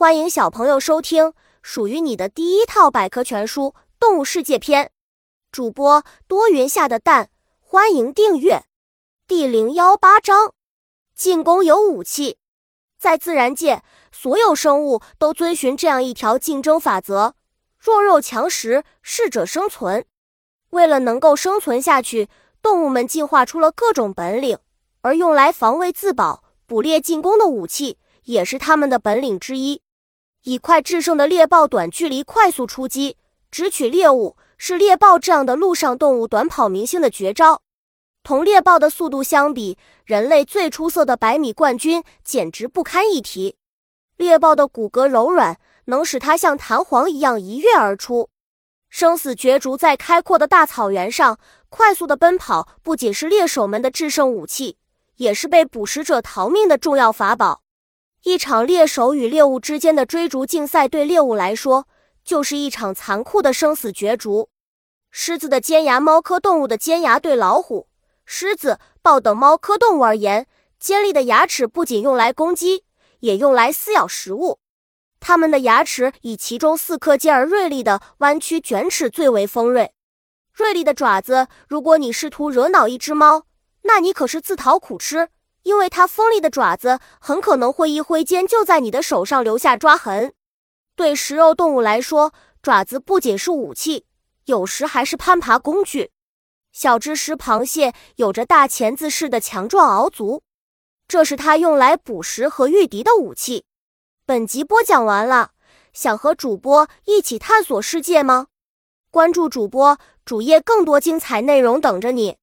欢迎小朋友收听属于你的第一套百科全书《动物世界篇》。主播多云下的蛋，欢迎订阅。第零幺八章：进攻有武器。在自然界，所有生物都遵循这样一条竞争法则：弱肉强食，适者生存。为了能够生存下去，动物们进化出了各种本领，而用来防卫自保、捕猎进攻的武器，也是他们的本领之一。以快制胜的猎豹短距离快速出击，直取猎物，是猎豹这样的陆上动物短跑明星的绝招。同猎豹的速度相比，人类最出色的百米冠军简直不堪一提。猎豹的骨骼柔软，能使它像弹簧一样一跃而出。生死角逐在开阔的大草原上，快速的奔跑不仅是猎手们的制胜武器，也是被捕食者逃命的重要法宝。一场猎手与猎物之间的追逐竞赛，对猎物来说就是一场残酷的生死角逐。狮子的尖牙，猫科动物的尖牙对老虎、狮子、豹等猫科动物而言，尖利的牙齿不仅用来攻击，也用来撕咬食物。它们的牙齿以其中四颗尖而锐利的弯曲卷齿最为锋锐。锐利的爪子，如果你试图惹恼一只猫，那你可是自讨苦吃。因为它锋利的爪子很可能会一挥间就在你的手上留下抓痕。对食肉动物来说，爪子不仅是武器，有时还是攀爬工具。小只石螃蟹有着大钳子似的强壮螯足，这是它用来捕食和御敌的武器。本集播讲完了，想和主播一起探索世界吗？关注主播主页，更多精彩内容等着你。